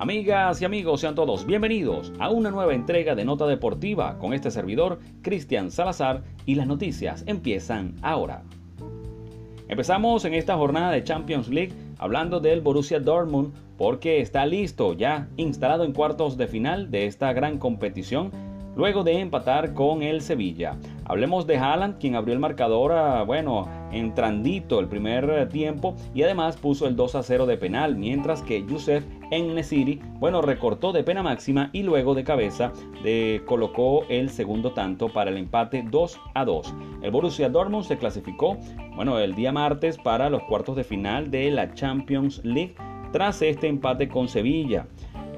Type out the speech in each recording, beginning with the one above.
Amigas y amigos, sean todos bienvenidos a una nueva entrega de Nota Deportiva con este servidor, Cristian Salazar, y las noticias empiezan ahora. Empezamos en esta jornada de Champions League hablando del Borussia Dortmund porque está listo, ya instalado en cuartos de final de esta gran competición luego de empatar con el Sevilla. Hablemos de Haaland, quien abrió el marcador, a, bueno, entrandito el primer tiempo y además puso el 2 a 0 de penal, mientras que Youssef Nesiri, bueno, recortó de pena máxima y luego de cabeza de, colocó el segundo tanto para el empate 2 a 2. El Borussia Dortmund se clasificó, bueno, el día martes para los cuartos de final de la Champions League tras este empate con Sevilla.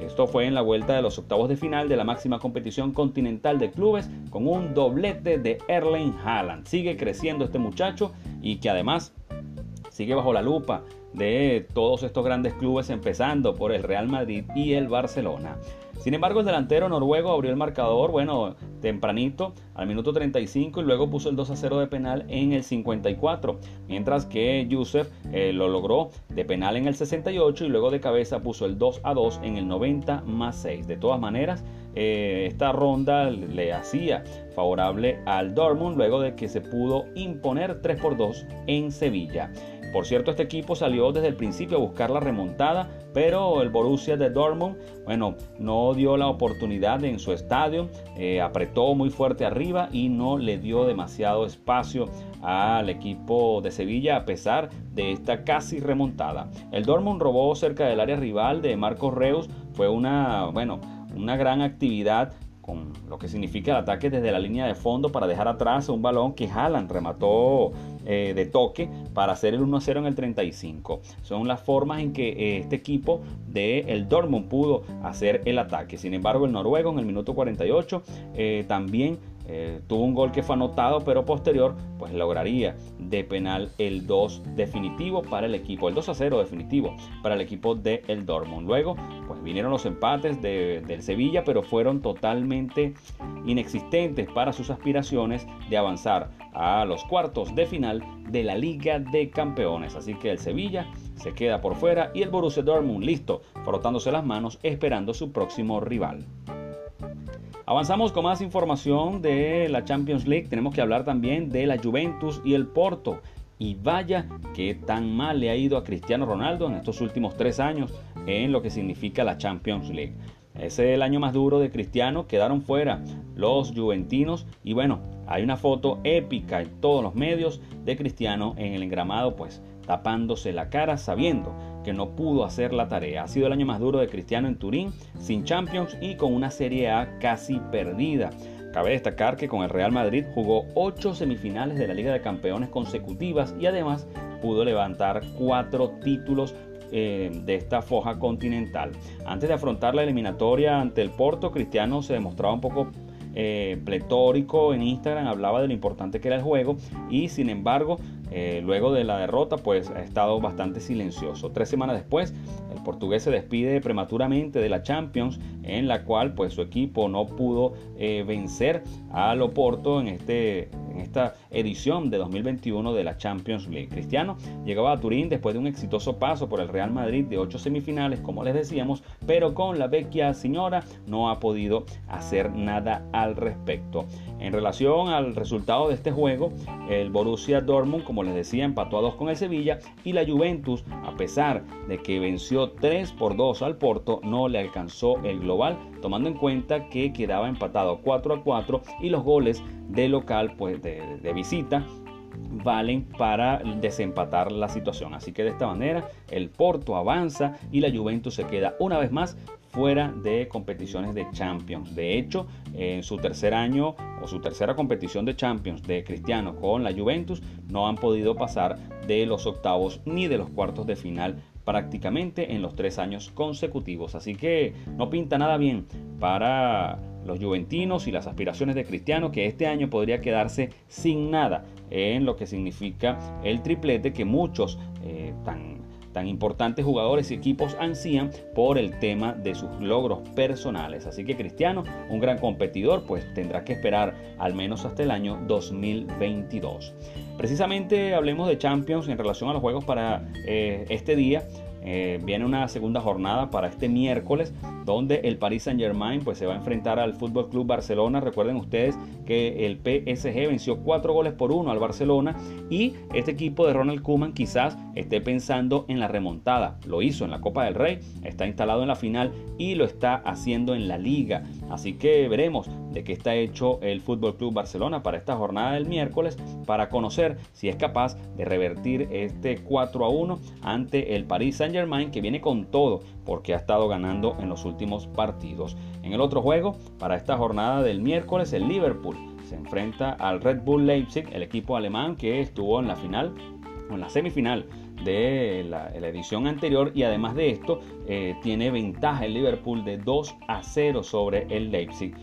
Esto fue en la vuelta de los octavos de final de la máxima competición continental de clubes con un doblete de Erling Haaland. Sigue creciendo este muchacho y que además sigue bajo la lupa de todos estos grandes clubes empezando por el Real Madrid y el Barcelona. Sin embargo, el delantero noruego abrió el marcador, bueno, tempranito, al minuto 35 y luego puso el 2 a 0 de penal en el 54, mientras que Yusef eh, lo logró de penal en el 68 y luego de cabeza puso el 2 a 2 en el 90 más 6. De todas maneras, eh, esta ronda le hacía favorable al Dortmund luego de que se pudo imponer 3 por 2 en Sevilla. Por cierto, este equipo salió desde el principio a buscar la remontada, pero el Borussia de Dortmund, bueno, no dio la oportunidad en su estadio, eh, apretó muy fuerte arriba y no le dio demasiado espacio al equipo de Sevilla a pesar de esta casi remontada. El Dortmund robó cerca del área rival de Marcos Reus, fue una, bueno, una gran actividad lo que significa el ataque desde la línea de fondo para dejar atrás un balón que Haaland remató eh, de toque para hacer el 1-0 en el 35. Son las formas en que eh, este equipo de el Dortmund pudo hacer el ataque. Sin embargo, el noruego en el minuto 48 eh, también eh, tuvo un gol que fue anotado, pero posterior, pues lograría de penal el 2 definitivo para el equipo, el 2 a 0 definitivo para el equipo de el Dortmund. Luego, pues vinieron los empates de, del Sevilla, pero fueron totalmente inexistentes para sus aspiraciones de avanzar a los cuartos de final de la Liga de Campeones. Así que el Sevilla se queda por fuera y el Borussia Dortmund listo, frotándose las manos, esperando su próximo rival. Avanzamos con más información de la Champions League. Tenemos que hablar también de la Juventus y el Porto. Y vaya que tan mal le ha ido a Cristiano Ronaldo en estos últimos tres años en lo que significa la Champions League. Ese es el año más duro de Cristiano, quedaron fuera los juventinos y bueno, hay una foto épica en todos los medios de Cristiano en el engramado, pues tapándose la cara sabiendo que no pudo hacer la tarea. Ha sido el año más duro de Cristiano en Turín, sin Champions y con una Serie A casi perdida. Cabe destacar que con el Real Madrid jugó 8 semifinales de la Liga de Campeones consecutivas y además pudo levantar 4 títulos eh, de esta foja continental. Antes de afrontar la eliminatoria ante el Porto, Cristiano se demostraba un poco eh, pletórico en Instagram, hablaba de lo importante que era el juego y sin embargo eh, luego de la derrota, pues ha estado bastante silencioso. Tres semanas después, el portugués se despide prematuramente de la Champions, en la cual pues su equipo no pudo eh, vencer al Oporto en este en esta edición de 2021 de la Champions League. Cristiano llegaba a Turín después de un exitoso paso por el Real Madrid de ocho semifinales, como les decíamos, pero con la vecchia señora no ha podido hacer nada al respecto. En relación al resultado de este juego, el Borussia Dortmund, como les decía, empató a 2 con el Sevilla y la Juventus, a pesar de que venció 3 por 2 al Porto, no le alcanzó el global, tomando en cuenta que quedaba empatado 4 a 4 y los goles de local, pues de, visita, valen para desempatar la situación. Así que de esta manera el Porto avanza y la Juventus se queda una vez más fuera de competiciones de Champions. De hecho, en su tercer año o su tercera competición de Champions de Cristiano con la Juventus, no han podido pasar de los octavos ni de los cuartos de final prácticamente en los tres años consecutivos. Así que no pinta nada bien para los juventinos y las aspiraciones de Cristiano que este año podría quedarse sin nada en lo que significa el triplete que muchos eh, tan, tan importantes jugadores y equipos ansían por el tema de sus logros personales. Así que Cristiano, un gran competidor, pues tendrá que esperar al menos hasta el año 2022. Precisamente hablemos de Champions en relación a los juegos para eh, este día eh, viene una segunda jornada para este miércoles donde el Paris Saint Germain pues se va a enfrentar al Fútbol Club Barcelona. Recuerden ustedes que el PSG venció cuatro goles por uno al Barcelona y este equipo de Ronald Koeman quizás esté pensando en la remontada. Lo hizo en la Copa del Rey, está instalado en la final y lo está haciendo en la Liga. Así que veremos de qué está hecho el Fútbol Club Barcelona para esta jornada del miércoles para conocer si es capaz de revertir este 4 a 1 ante el Paris Saint Germain que viene con todo porque ha estado ganando en los últimos partidos. En el otro juego, para esta jornada del miércoles, el Liverpool se enfrenta al Red Bull Leipzig, el equipo alemán que estuvo en la final, en la semifinal de la, edición anterior y además de esto eh, tiene ventaja el Liverpool de 2 a 0 sobre el Leipzig.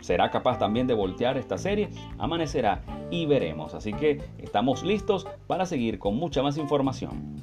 ¿Será capaz también de voltear esta serie? Amanecerá y veremos. Así que estamos listos para seguir con mucha más información.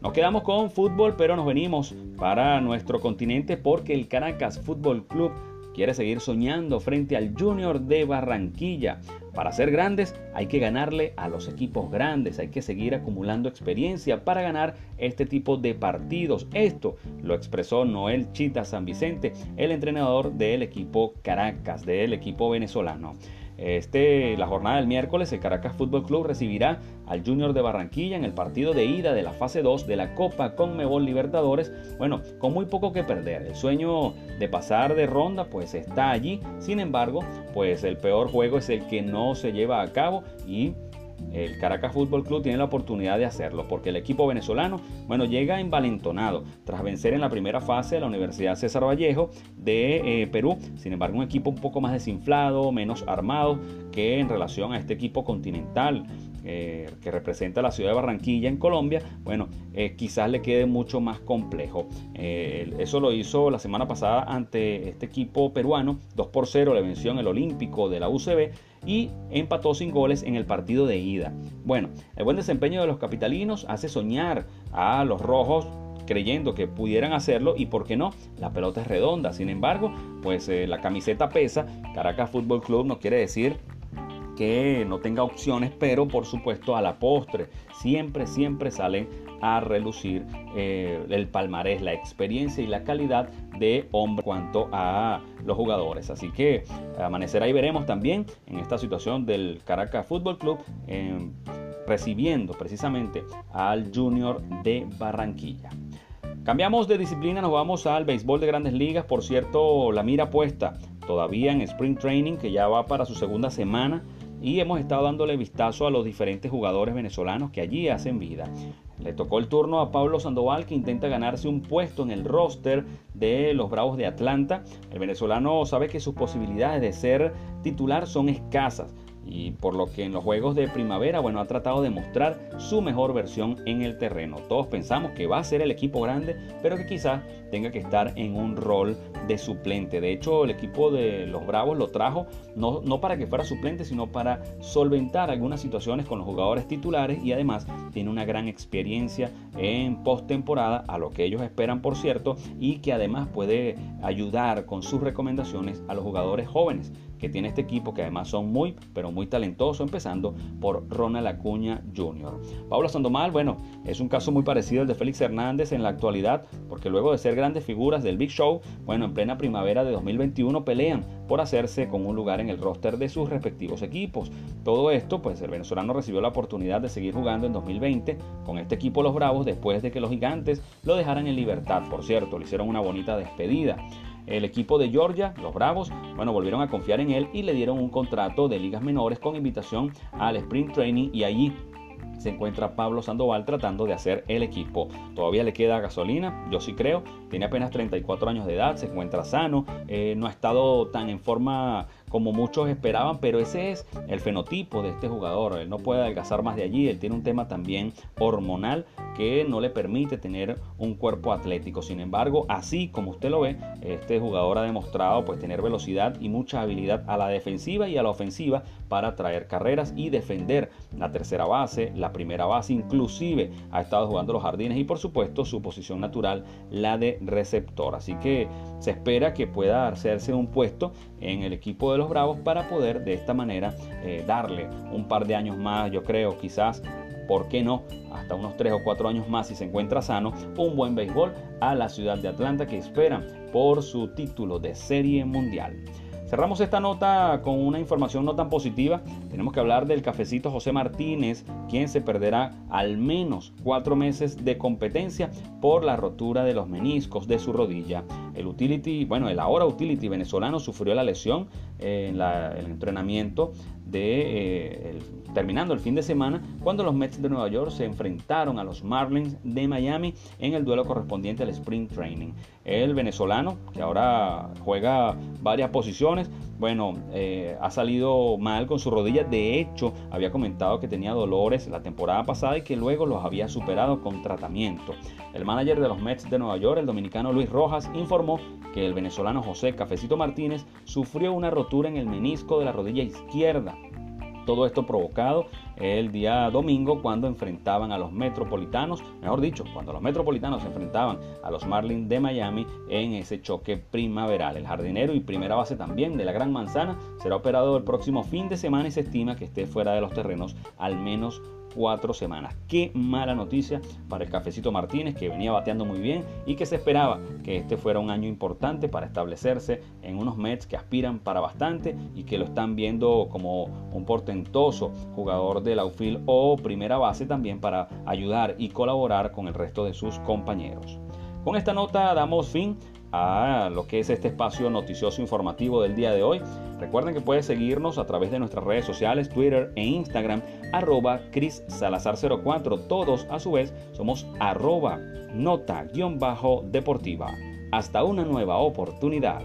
Nos quedamos con fútbol, pero nos venimos para nuestro continente porque el Caracas Fútbol Club quiere seguir soñando frente al Junior de Barranquilla. Para ser grandes hay que ganarle a los equipos grandes, hay que seguir acumulando experiencia para ganar este tipo de partidos. Esto lo expresó Noel Chita San Vicente, el entrenador del equipo Caracas, del equipo venezolano. Este, la jornada del miércoles, el Caracas Fútbol Club recibirá al Junior de Barranquilla en el partido de ida de la fase 2 de la Copa Conmebol Libertadores. Bueno, con muy poco que perder. El sueño de pasar de ronda pues está allí. Sin embargo, pues el peor juego es el que no se lleva a cabo y el Caracas Fútbol Club tiene la oportunidad de hacerlo porque el equipo venezolano, bueno, llega envalentonado tras vencer en la primera fase a la Universidad César Vallejo de eh, Perú. Sin embargo, un equipo un poco más desinflado, menos armado que en relación a este equipo continental. Eh, que representa la ciudad de Barranquilla en Colombia, bueno, eh, quizás le quede mucho más complejo. eso lo hizo la semana pasada ante este equipo peruano, 2 por 0 le venció en el Olímpico de la UCB y empató sin goles en el partido de ida. Bueno, el buen desempeño de los capitalinos hace soñar a los rojos creyendo que pudieran hacerlo y por qué no, la pelota es redonda. Sin embargo, pues eh, la camiseta pesa. Caracas Fútbol Club no quiere decir que no tenga opciones, pero por supuesto a la postre siempre, siempre salen a relucir eh, el palmarés, la experiencia y la calidad de hombre cuanto a los jugadores. Así que amanecerá y veremos también en esta situación del Caracas Fútbol Club em, recibiendo precisamente al Junior de Barranquilla. Cambiamos de disciplina, nos vamos al béisbol de grandes ligas. Por cierto, la mira puesta todavía en Spring Training, que ya va para su segunda semana y hemos estado dándole vistazo a los diferentes jugadores venezolanos que allí hacen vida. Le tocó el turno a Pablo Sandoval que intenta ganarse un puesto en el roster de los Bravos de Atlanta. El venezolano sabe que sus posibilidades de ser titular son escasas y por lo que en los juegos de primavera, bueno, ha tratado de mostrar su mejor versión en el terreno. Todos pensamos que va a ser el equipo grande, pero que quizás tenga que estar en un rol de suplente. De hecho, el equipo de los Bravos lo trajo no, no para que fuera suplente, sino para solventar algunas situaciones con los jugadores titulares y además tiene una gran experiencia en postemporada, a lo que ellos esperan, por cierto, y que además puede ayudar con sus recomendaciones a los jugadores jóvenes que tiene este equipo, que además son muy, pero muy talentosos, empezando por Ronald Acuña Jr. Pablo Sandomal, bueno, es un caso muy parecido al de Félix Hernández en la actualidad, porque luego de ser grandes figuras del Big Show, bueno, en plena primavera de 2021 pelean por hacerse con un lugar en el roster de sus respectivos equipos. Todo esto, pues el venezolano recibió la oportunidad de seguir jugando en 2020 con este equipo Los Bravos después de que los gigantes lo dejaran en libertad. Por cierto, le hicieron una bonita despedida. El equipo de Georgia, los Bravos, bueno, volvieron a confiar en él y le dieron un contrato de ligas menores con invitación al Sprint Training y allí se encuentra Pablo Sandoval tratando de hacer el equipo. Todavía le queda gasolina, yo sí creo. Tiene apenas 34 años de edad, se encuentra sano, eh, no ha estado tan en forma como muchos esperaban, pero ese es el fenotipo de este jugador. Él no puede adelgazar más de allí, él tiene un tema también hormonal que no le permite tener un cuerpo atlético. Sin embargo, así como usted lo ve, este jugador ha demostrado pues tener velocidad y mucha habilidad a la defensiva y a la ofensiva para traer carreras y defender la tercera base, la primera base, inclusive ha estado jugando los jardines y por supuesto su posición natural, la de receptor. Así que se espera que pueda hacerse un puesto en el equipo de los Bravos para poder de esta manera eh, darle un par de años más, yo creo, quizás ¿por qué no? Hasta unos 3 o 4 años más si se encuentra sano, un buen béisbol a la ciudad de Atlanta que esperan por su título de serie mundial. Cerramos esta nota con una información no tan positiva. Tenemos que hablar del cafecito José Martínez, quien se perderá al menos cuatro meses de competencia por la rotura de los meniscos de su rodilla. El utility, bueno, el ahora utility venezolano sufrió la lesión en el entrenamiento de eh, terminando el fin de semana cuando los Mets de Nueva York se enfrentaron a los Marlins de Miami en el duelo correspondiente al Spring Training. El venezolano, que ahora juega varias posiciones, bueno, eh, ha salido mal con su rodilla. De hecho, había comentado que tenía dolores la temporada pasada y que luego los había superado con tratamiento. El manager de los Mets de Nueva York, el dominicano Luis Rojas, informó que el venezolano José Cafecito Martínez sufrió una rotura en el menisco de la rodilla izquierda todo esto provocado el día domingo cuando enfrentaban a los Metropolitanos, mejor dicho, cuando los Metropolitanos se enfrentaban a los Marlins de Miami en ese choque primaveral. El jardinero y primera base también de la Gran Manzana será operado el próximo fin de semana y se estima que esté fuera de los terrenos al menos cuatro semanas. Qué mala noticia para el Cafecito Martínez que venía bateando muy bien y que se esperaba que este fuera un año importante para establecerse en unos Mets que aspiran para bastante y que lo están viendo como un portentoso jugador de la outfield o primera base también para ayudar y colaborar con el resto de sus compañeros. Con esta nota damos fin a lo que es este espacio noticioso informativo del día de hoy. Recuerden que pueden seguirnos a través de nuestras redes sociales, Twitter e Instagram, arroba Cris Salazar04. Todos a su vez somos arroba nota-deportiva. Hasta una nueva oportunidad.